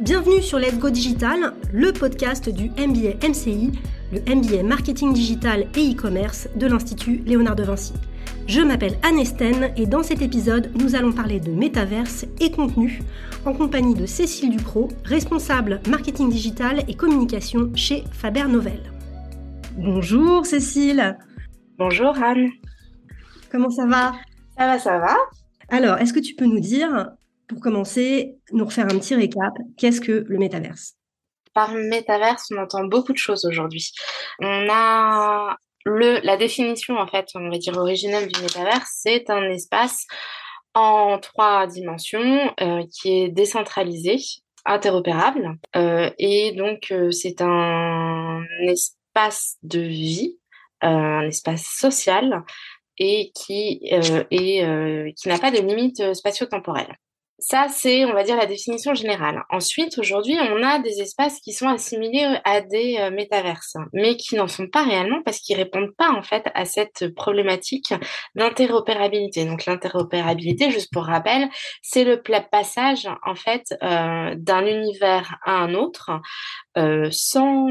Bienvenue sur Let's Go Digital, le podcast du MBA MCI, le MBA Marketing Digital et e-commerce de l'Institut Léonard de Vinci. Je m'appelle Anne Esten et dans cet épisode, nous allons parler de métaverse et contenu en compagnie de Cécile Ducrot, responsable marketing digital et communication chez Faber Novel. Bonjour Cécile. Bonjour Anne. Comment ça va? Ça va, ça va. Alors, est-ce que tu peux nous dire, pour commencer, nous refaire un petit récap, qu'est-ce que le métaverse? Par métaverse, on entend beaucoup de choses aujourd'hui. On a le, la définition, en fait, on va dire originelle du métaverse, c'est un espace en trois dimensions euh, qui est décentralisé, interopérable, euh, et donc euh, c'est un espace de vie, un espace social et qui, est, qui n'a pas de limites spatio-temporelles. Ça, c'est, on va dire, la définition générale. Ensuite, aujourd'hui, on a des espaces qui sont assimilés à des euh, métaverses, mais qui n'en sont pas réellement parce qu'ils répondent pas, en fait, à cette problématique d'interopérabilité. Donc, l'interopérabilité, juste pour rappel, c'est le passage, en fait, euh, d'un univers à un autre euh, sans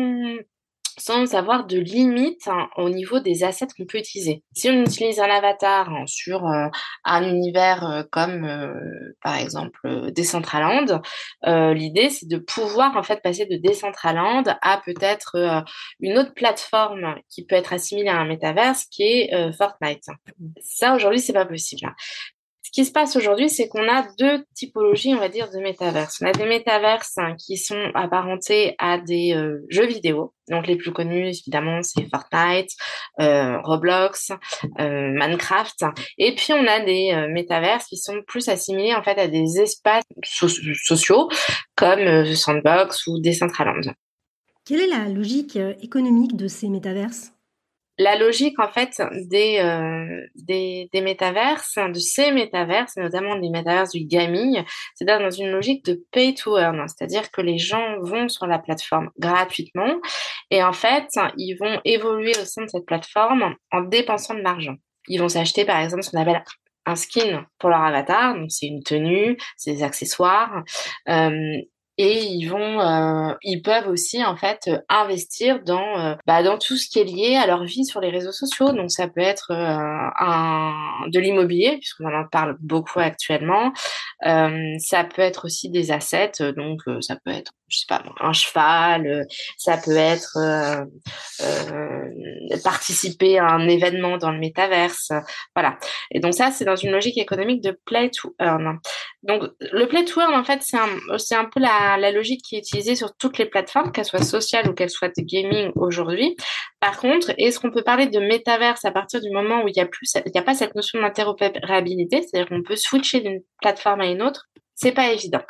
sans avoir de limite hein, au niveau des assets qu'on peut utiliser. Si on utilise un avatar hein, sur euh, un univers euh, comme euh, par exemple Decentraland, l'idée c'est de pouvoir en fait passer de Decentraland à peut-être une autre plateforme qui peut être assimilée à un métaverse qui est Fortnite. Ça aujourd'hui c'est pas possible qui se passe aujourd'hui, c'est qu'on a deux typologies, on va dire, de métaverses. On a des métaverses hein, qui sont apparentés à des euh, jeux vidéo. Donc les plus connus, évidemment, c'est Fortnite, euh, Roblox, euh, Minecraft. Et puis on a des métaverses qui sont plus assimilés en fait à des espaces sociaux comme Sandbox ou Decentraland. Quelle est la logique économique de ces métaverses? La logique en fait des, euh, des, des métaverses, de ces métaverses, notamment des métaverses du gaming, c'est dans une logique de pay to earn, c'est-à-dire que les gens vont sur la plateforme gratuitement et en fait ils vont évoluer au sein de cette plateforme en dépensant de l'argent. Ils vont s'acheter par exemple ce qu'on appelle un skin pour leur avatar, donc c'est une tenue, c'est des accessoires, euh, et ils vont euh, ils peuvent aussi en fait investir dans euh, bah, dans tout ce qui est lié à leur vie sur les réseaux sociaux. Donc ça peut être euh, un de l'immobilier puisqu'on en parle beaucoup actuellement. Ça peut être aussi des assets. Donc ça peut être je sais pas un cheval ça peut être participer à un événement dans le métaverse. Voilà. Et donc ça c'est dans une logique économique de play to earn donc le earn en fait c'est un un peu la logique qui est utilisée sur toutes les plateformes, qu'elles soient sociales ou qu'elles soient de gaming aujourd'hui. Par contre, est-ce qu'on peut parler de métaverse à partir du moment où il n'y a plus, il a pas cette notion d'interopérabilité, c'est-à-dire qu'on peut switcher d'une plateforme à une autre? C'est pas évident.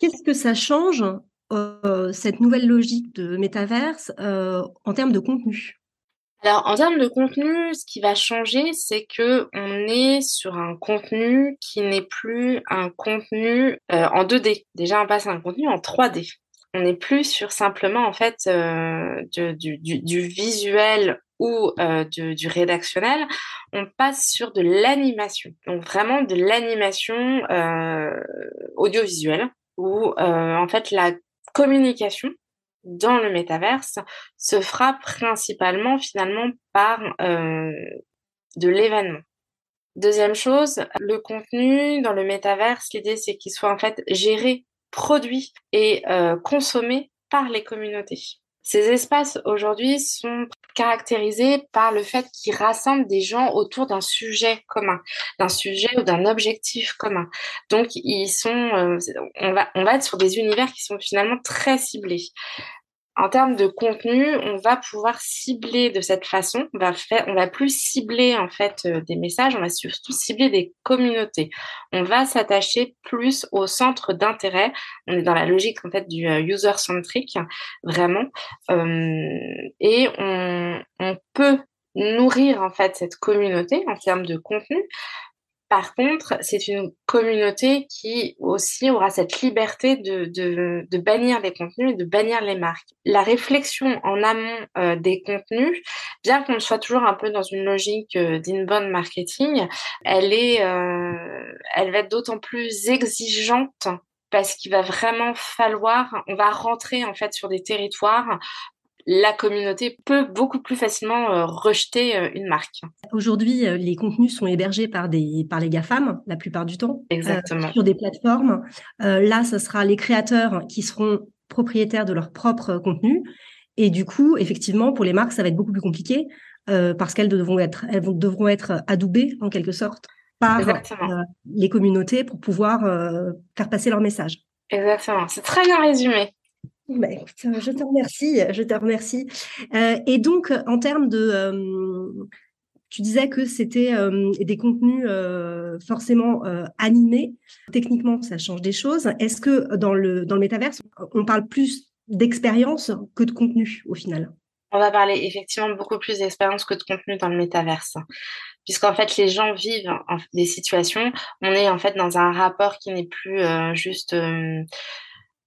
Qu'est-ce que ça change euh, cette nouvelle logique de métaverse euh, en termes de contenu? Alors, en termes de contenu, ce qui va changer, c'est que on est sur un contenu qui n'est plus un contenu euh, en 2D. Déjà, on passe à un contenu en 3D. On n'est plus sur simplement en fait euh, du, du, du, visuel ou euh, du, rédactionnel, on passe sur de l'animation. Donc vraiment de l'animation euh, audiovisuelle où euh, en fait la communication dans le métaverse se fera principalement finalement par euh, de l'événement. Deuxième chose, le contenu dans le métaverse, l'idée c'est qu'il soit en fait géré, produit et euh, consommé par les communautés. Ces espaces aujourd'hui sont caractérisés par le fait qu'ils rassemblent des gens autour d'un sujet commun, d'un sujet ou d'un objectif commun. Donc ils sont, euh, on va, on va être sur des univers qui sont finalement très ciblés en termes de contenu, on va pouvoir cibler de cette façon. On va faire, on va plus cibler en fait euh, des messages, on va surtout cibler des communautés. On va s'attacher plus au centre d'intérêt. On est dans la logique en fait du euh, user centric vraiment, euh, et on, on peut nourrir en fait cette communauté en termes de contenu par contre, c'est une communauté qui aussi aura cette liberté de, de, de, bannir les contenus et de bannir les marques. La réflexion en amont euh, des contenus, bien qu'on soit toujours un peu dans une logique euh, d'inbound marketing, elle est, euh, elle va être d'autant plus exigeante parce qu'il va vraiment falloir, on va rentrer en fait sur des territoires la communauté peut beaucoup plus facilement euh, rejeter euh, une marque. Aujourd'hui, euh, les contenus sont hébergés par, des, par les GAFAM la plupart du temps. Exactement. sur des plateformes. là, ce sera les créateurs qui seront propriétaires de leur propre contenu. Et du coup, effectivement, pour les marques, ça va être beaucoup plus compliqué parce qu'elles devront être, elles devront être adoubées en quelque sorte par les communautés pour pouvoir faire passer leur message. Exactement. C'est très bien résumé. Bah, je te remercie, je te remercie. Euh, et donc, en termes de, euh, tu disais que c'était euh, des contenus forcément animés. Techniquement, ça change des choses. Est-ce que dans le dans le métaverse, on parle plus d'expérience que de contenu au final? On va parler effectivement beaucoup plus d'expérience que de contenu dans le métaverse puisqu'en fait les gens vivent des situations, on est en fait dans un rapport qui n'est plus juste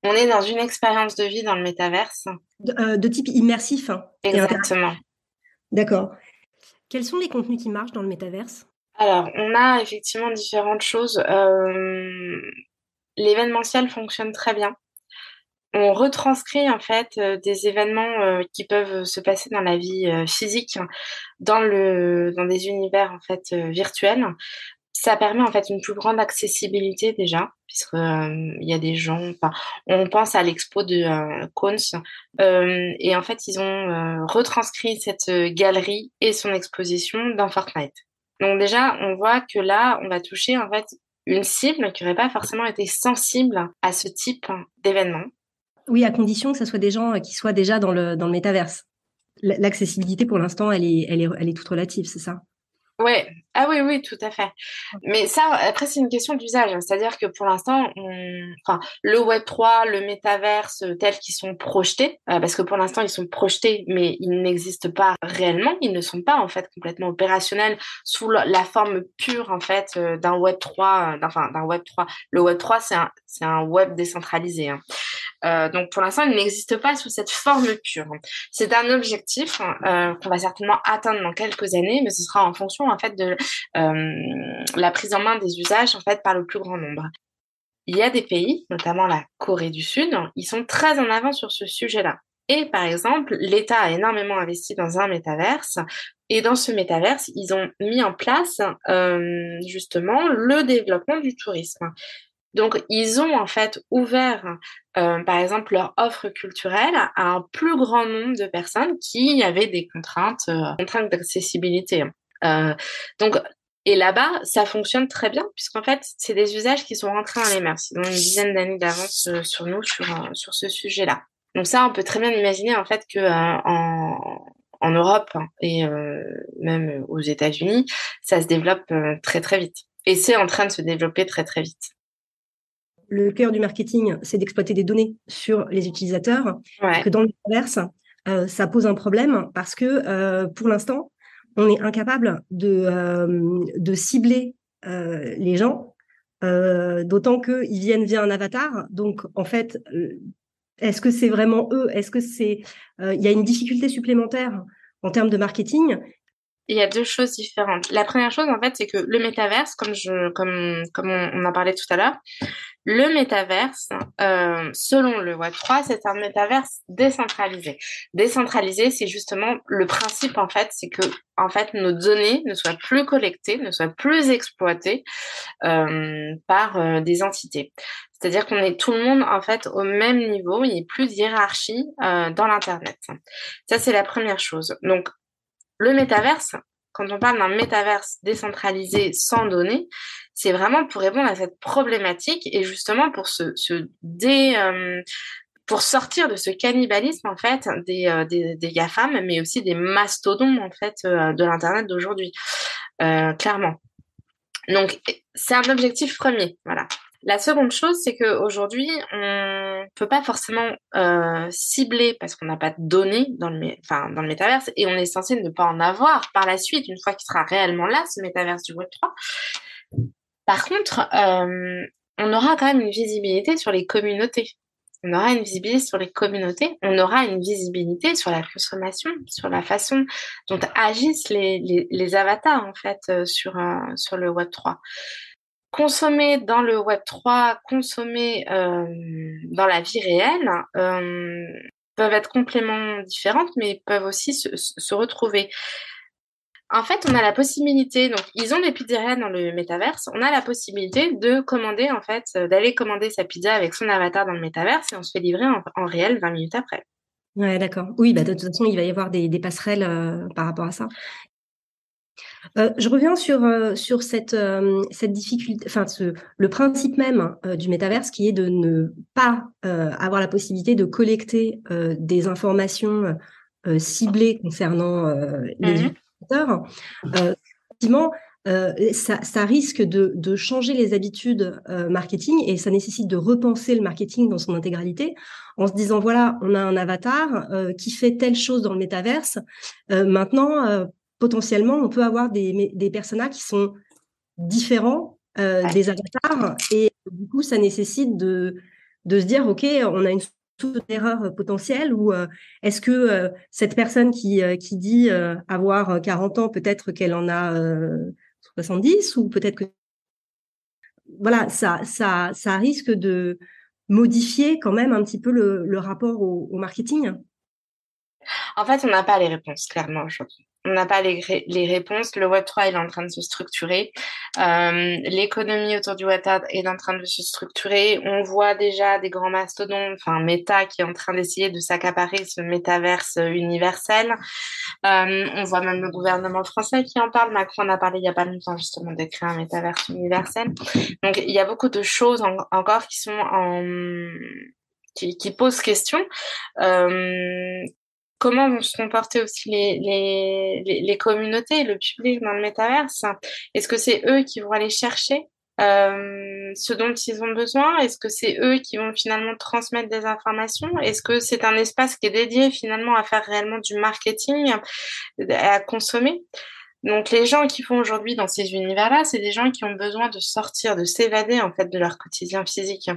on est dans une expérience de vie dans le métaverse. De, euh, type immersif. Hein, Exactement. D'accord. Quels sont les contenus qui marchent dans le métaverse? Alors, on a effectivement différentes choses. Euh, l'événementiel fonctionne très bien. On retranscrit en fait euh, des événements qui peuvent se passer dans la vie physique, dans le dans des univers en fait virtuels. Ça permet en fait une plus grande accessibilité déjà, puisque euh, y a des gens. On pense à l'expo de euh, euh, et en fait ils ont euh, retranscrit cette galerie et son exposition dans Fortnite. Donc déjà, on voit que là, on va toucher en fait une cible qui n'aurait pas forcément été sensible à ce type d'événement. Oui, à condition que ce soit des gens qui soient déjà dans le, dans le métaverse. L'accessibilité, pour l'instant, elle est, elle, est, elle est toute relative, c'est ça? Ouais, ah oui, oui, tout à fait. Mais ça, après, c'est une question d'usage. C'est-à-dire que pour l'instant, enfin, le Web 3, le métaverse, euh, tels qu'ils sont projetés, euh, parce que pour l'instant, ils sont projetés, mais ils n'existent pas réellement. Ils ne sont pas, en fait, complètement opérationnels sous la, forme pure, en fait, euh, d'un Web 3, enfin, d'un Web 3. Le Web 3, c'est un, c'est un web décentralisé. Hein. Euh, donc pour l'instant, il n'existe pas sous cette forme pure. C'est un objectif euh, qu'on va certainement atteindre dans quelques années, mais ce sera en fonction en fait de euh, la prise en main des usages en fait par le plus grand nombre. Il y a des pays, notamment la Corée du Sud, ils sont très en avant sur ce sujet-là. Et par exemple, l'État a énormément investi dans un métaverse. Et dans ce métaverse, ils ont mis en place justement le développement du tourisme. Donc, ils ont en fait ouvert, euh, par exemple, leur offre culturelle à un plus grand nombre de personnes qui avaient des contraintes, euh, contraintes d'accessibilité. Euh, donc, et là-bas, ça fonctionne très bien, puisqu'en fait, c'est des usages qui sont rentrés dans les mœurs. Ils ont une dizaine d'années d'avance sur nous sur, sur ce sujet-là. Donc ça, on peut très bien imaginer en fait que en, en Europe et même aux États-Unis, ça se développe très très vite. Et c'est en train de se développer très très vite le cœur du marketing, c'est d'exploiter des données sur les utilisateurs. Que dans le commerce, euh, ça pose un problème parce que euh, pour l'instant, on est incapable de, euh, de cibler les gens, d'autant qu'ils viennent via un avatar. Donc, en fait, est-ce que c'est vraiment eux? Est-ce que c'est il y a une difficulté supplémentaire en termes de marketing? Il y a deux choses différentes. La première chose, en fait, c'est que le métaverse, comme je, comme, comme on, en parlait tout à l'heure, le métaverse, euh, selon le Web 3, c'est un métaverse décentralisé. Décentralisé, c'est justement le principe, en fait, c'est que, en fait, nos données ne soient plus collectées, ne soient plus exploitées euh, par euh, des entités. C'est-à-dire qu'on est tout le monde en fait au même niveau, il n'y a plus de hiérarchie dans l'internet. Ça c'est la première chose. Donc le métaverse, quand on parle d'un métaverse décentralisé sans données, c'est vraiment pour répondre à cette problématique et justement pour se, dé, euh, pour sortir de ce cannibalisme en fait des, euh, des, des GAFAM, mais aussi des mastodons en fait euh, de l'internet d'aujourd'hui, clairement. Donc c'est un objectif premier, voilà. La seconde chose, c'est qu'aujourd'hui, on ne peut pas forcément cibler parce qu'on n'a pas de données dans le, enfin, dans le métaverse et on est censé ne pas en avoir par la suite, une fois qu'il sera réellement là, ce métaverse du Web3. Par contre, euh, on aura quand même une visibilité sur les communautés. On aura une visibilité sur les communautés, on aura une visibilité sur la consommation, sur la façon dont agissent les, les, avatars en fait euh, sur, sur le Web 3 consommer dans le Web 3, consommer dans la vie réelle, peuvent être complètement différentes, mais peuvent aussi se retrouver. En fait, on a la possibilité, donc ils ont des pizzerias dans le métaverse, on a la possibilité de commander, en fait, euh, d'aller commander sa pizza avec son avatar dans le métaverse et on se fait livrer en, réel 20 minutes après. Ouais, d'accord. Oui, bah, de toute façon, il va y avoir des, passerelles euh, par rapport à ça. Euh, je reviens sur, sur cette, cette difficulté, enfin, le principe même du métaverse qui est de ne pas avoir la possibilité de collecter des informations ciblées concernant les mmh euh, effectivement, euh, ça, risque de, changer les habitudes euh, marketing et ça nécessite de repenser le marketing dans son intégralité en se disant voilà, on a un avatar qui fait telle chose dans le métaverse. maintenant, potentiellement, on peut avoir des, des personas qui sont différents des avatars et du coup, ça nécessite de, de se dire ok, on a une toute erreur euh, potentielle ou euh, est-ce que euh, cette personne qui, dit avoir 40 ans, peut-être qu'elle en a 70 ou peut-être que voilà, ça risque de modifier quand même un petit peu le, rapport au, au marketing. En fait, on n'a pas les réponses clairement aujourd'hui on n'a pas les, réponses. Le Web3 est en train de se structurer. Euh, l'économie autour du Web3 est en train de se structurer. On voit déjà des grands mastodontes, enfin Meta qui est en train d'essayer de s'accaparer ce métaverse universel. Euh, on voit même le gouvernement français qui en parle. Macron en a parlé il n'y a pas longtemps justement de créer un métaverse universel. Donc il y a beaucoup de choses encore qui sont en qui, qui question. Euh, comment vont se comporter aussi les, les, les, communautés, le public dans le métaverse Est-ce que c'est eux qui vont aller chercher euh, ce dont ils ont besoin? Est-ce que c'est eux qui vont finalement transmettre des informations? Est-ce que c'est un espace qui est dédié finalement à faire réellement du marketing, à consommer? Donc les gens qui font aujourd'hui dans ces univers-là, c'est des gens qui ont besoin de sortir, de s'évader en fait de leur quotidien physique.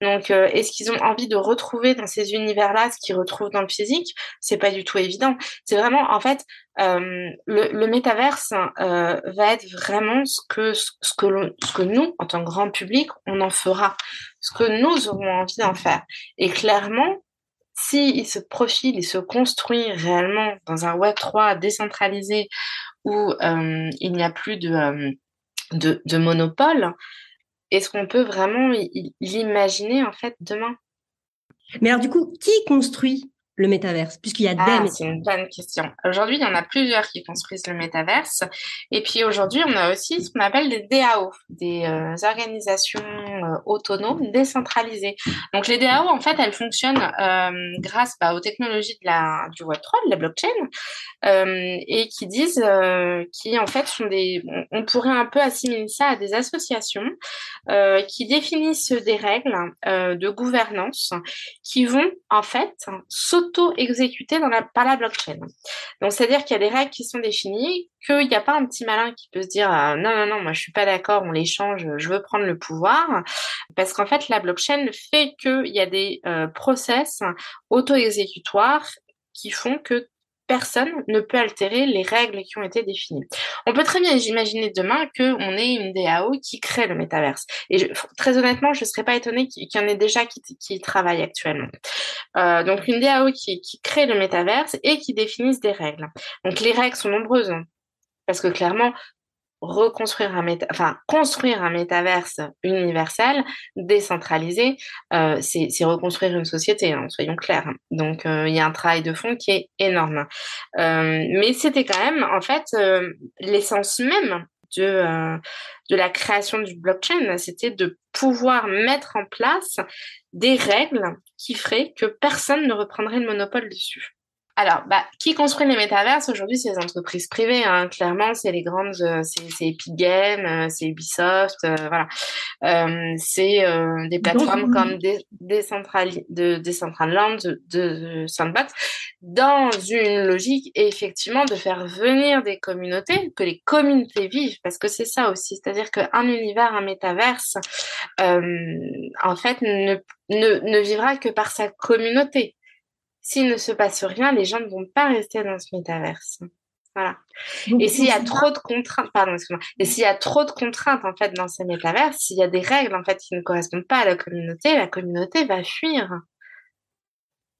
Donc euh, est-ce qu'ils ont envie de retrouver dans ces univers-là ce qu'ils retrouvent dans le physique? C'est pas du tout évident. C'est vraiment en fait euh, le, le métaverse euh, va être vraiment ce que ce que nous en tant que grand public on en fera, ce que nous aurons envie d'en faire. Et clairement, s'il se profile et se construit réellement dans un Web 3 décentralisé où euh, il n'y a plus de, euh, de, monopole, est-ce qu'on peut vraiment l'imaginer en fait demain? Mais alors du coup, qui construit? Le métaverse Puisqu'il y a ah, C'est une bonne question. Aujourd'hui, il y en a plusieurs qui construisent le métaverse. Et puis aujourd'hui, on a aussi ce qu'on appelle des DAO, des euh, organisations euh, autonomes décentralisées. Donc les DAO, en fait, elles fonctionnent euh, grâce bah, aux technologies de la, du Web3, de la blockchain, et qui disent, qui en fait sont des... On, pourrait un peu assimiler ça à des associations qui définissent des règles de gouvernance qui vont en fait la, par la blockchain. Donc, c'est-à-dire qu'il y a des règles qui sont définies, qu'il n'y a pas un petit malin qui peut se dire euh, non, non, non, moi je suis pas d'accord, on les change, je veux prendre le pouvoir. Parce qu'en fait, la blockchain fait qu'il y a des euh, process auto-exécutoires qui font que personne ne peut altérer les règles qui ont été définies. On peut très bien imaginer demain qu'on ait une DAO qui crée le métaverse. Et très honnêtement, je ne serais pas étonnée qu'il y en ait déjà qui, travaillent actuellement. Euh, donc une DAO qui, qui crée le métaverse et qui définisse des règles. Donc les règles sont nombreuses. Hein. parce que clairement, reconstruire un méta enfin construire un métaverse universel décentralisé euh, c'est reconstruire une société hein, soyons clairs. Donc euh, il y a un travail de fond qui est énorme. Euh, mais c'était quand même en fait l'essence même de de la création du blockchain c'était de pouvoir mettre en place des règles qui feraient que personne ne reprendrait le monopole dessus alors, bah, qui construit les métaverses aujourd'hui, c'est les entreprises privées. Hein. Clairement, c'est les grandes, euh, c'est Epic Games, euh, c'est Ubisoft, euh, voilà. Euh, c'est des plateformes comme des, de Decentraland, de, de Sandbox, dans une logique effectivement de faire venir des communautés, que les communautés vivent, parce que c'est ça aussi, c'est-à-dire qu'un univers, un métaverse, en fait, ne, ne, ne vivra que par sa communauté s'il ne se passe rien, les gens ne vont pas rester dans ce métaverse. Voilà. et s'il y a trop de contraintes, pardon, excuse-moi. Et s'il y a trop de contraintes en fait dans ces métavers, s'il y a des règles en fait qui ne correspondent pas à la communauté, la communauté va fuir.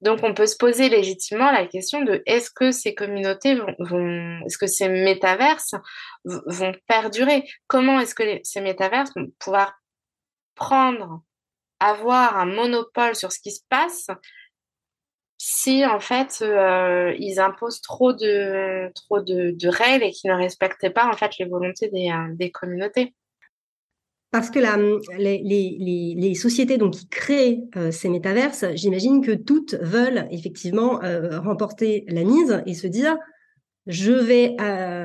Donc on peut se poser légitimement la question de est-ce que ces communautés vont, est-ce que ces métaverses vont perdurer? Comment est-ce que ces métaverses vont pouvoir prendre, avoir un monopole sur ce qui se passe si en fait euh, ils imposent trop de trop de, règles et qui ne respectent pas en fait les volontés des, euh, des communautés. Parce que la, les, les, les, sociétés donc, qui créent euh, ces métaverses, j'imagine que toutes veulent effectivement remporter la mise et se dire je vais,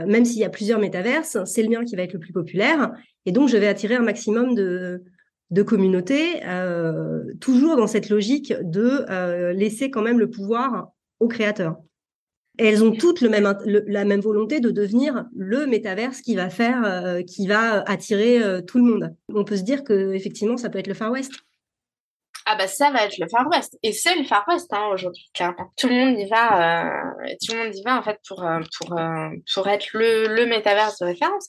même s'il y a plusieurs métaverses, c'est le mien qui va être le plus populaire et donc je vais attirer un maximum de, de communauté, euh, toujours dans cette logique de euh, laisser quand même le pouvoir aux créateurs. Elles ont toutes la même volonté de devenir le métaverse qui va faire, euh, qui va attirer tout le monde. On peut se dire que effectivement, ça peut être le Far West. Ah bah ça va être le Far West et c'est le Far West hein, aujourd'hui. Tout le monde y va, tout le monde y va en fait pour pour pour être le le métaverse de référence.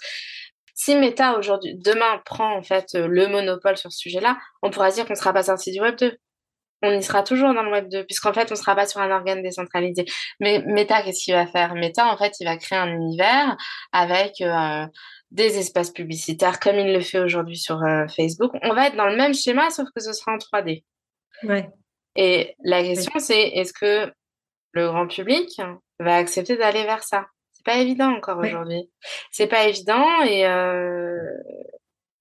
Si Meta aujourd'hui, demain prend en fait euh, le monopole sur ce sujet-là, on pourra dire qu'on ne sera pas sorti du Web 2. On y sera toujours dans le Web 2, puisqu'en fait, on ne sera pas sur un organe décentralisé. Mais Meta, qu'est-ce qu'il va faire? Meta, en fait, il va créer un univers avec euh, des espaces publicitaires, comme il le fait aujourd'hui sur euh, Facebook. On va être dans le même schéma, sauf que ce sera en 3D. Ouais. Et la question, c'est est-ce que le grand public va accepter d'aller vers ça? C'est pas évident encore aujourd'hui. C'est pas évident et euh,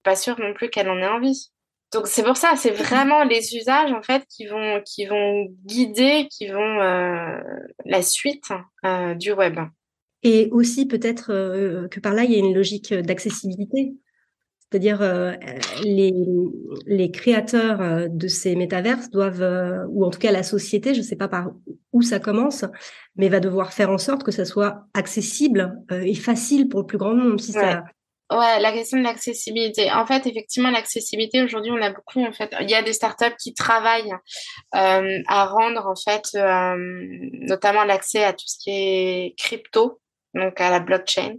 pas sûr non plus qu'elle en ait envie. Donc c'est pour ça, c'est vraiment les usages en fait qui vont qui vont guider, qui vont euh, la suite euh, du web. Et aussi peut-être que par là il y a une logique d'accessibilité. C'est-à-dire euh, les, créateurs euh, de ces métaverses doivent, euh, ou en tout cas la société, je ne sais pas par où ça commence, mais va devoir faire en sorte que ça soit accessible et facile pour le plus grand nombre. Si ouais. Ouais, la question de l'accessibilité. En fait, effectivement, l'accessibilité aujourd'hui, on a beaucoup. En fait, il y a des startups qui travaillent à rendre en fait, notamment l'accès à tout ce qui est crypto, donc à la blockchain.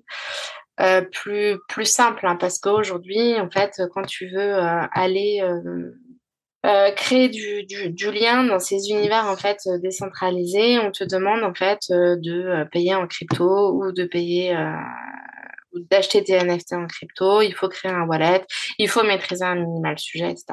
Euh, plus plus simple hein, parce qu'aujourd'hui en fait quand tu veux euh, aller euh, créer du, du, lien dans ces univers en fait décentralisés on te demande en fait de payer en crypto ou de payer ou d'acheter des NFT en crypto, il faut créer un wallet, il faut maîtriser un minimal sujet, etc.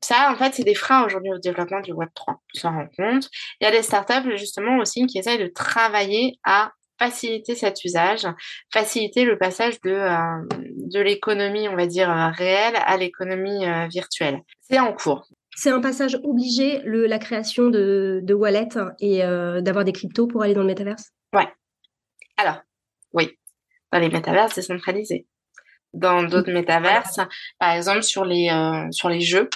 Ça, en fait, c'est des freins aujourd'hui au développement du Web 3. Tu s'en rends compte. Il y a des startups, justement, aussi, qui essayent de travailler à faciliter cet usage, faciliter le passage de, euh, de l'économie, on va dire, euh, réelle à l'économie euh, virtuelle. C'est en cours. C'est un passage obligé, le, la création de, de wallet et d'avoir des cryptos pour aller dans le métaverse Ouais. Alors, oui, dans les métaverses décentralisés. Dans d'autres métaverses, par exemple sur les, sur les jeux,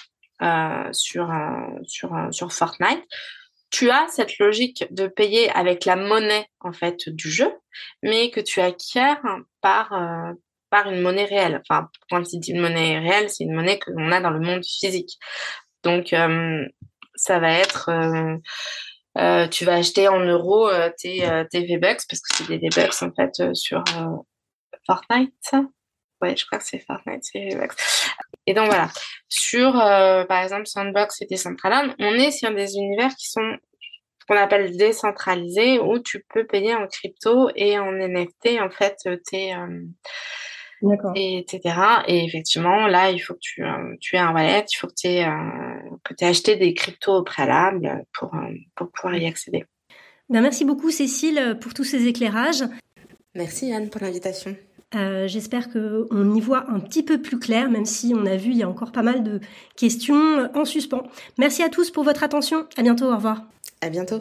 sur, sur, sur Fortnite, tu as cette logique de payer avec la monnaie en fait du jeu, mais que tu acquiers par euh, par une monnaie réelle. Enfin, quand il dit une monnaie réelle, c'est une monnaie que l'on a dans le monde physique. Donc, euh, ça va être, euh, tu vas acheter en euros tes, tes V-Bucks parce que c'est des V-Bucks en fait sur Fortnite. Ouais, je crois que c'est Fortnite, c'est. Et donc voilà, sur euh, par exemple Sandbox et Decentraland, on est sur des univers qui sont ce qu'on appelle décentralisés où tu peux payer en crypto et en NFT en fait tes euh, et, etc. Et effectivement, là, il faut que tu, euh, tu aies un wallet, il faut que tu aies, que aies acheté des cryptos au préalable pour, pour pouvoir y accéder. Ben, merci beaucoup, Cécile, pour tous ces éclairages. Merci, Anne, pour l'invitation. Euh, j'espère qu'on y voit un petit peu plus clair, même si on a vu, il y a encore pas mal de questions en suspens. Merci à tous pour votre attention. À bientôt. Au revoir. À bientôt.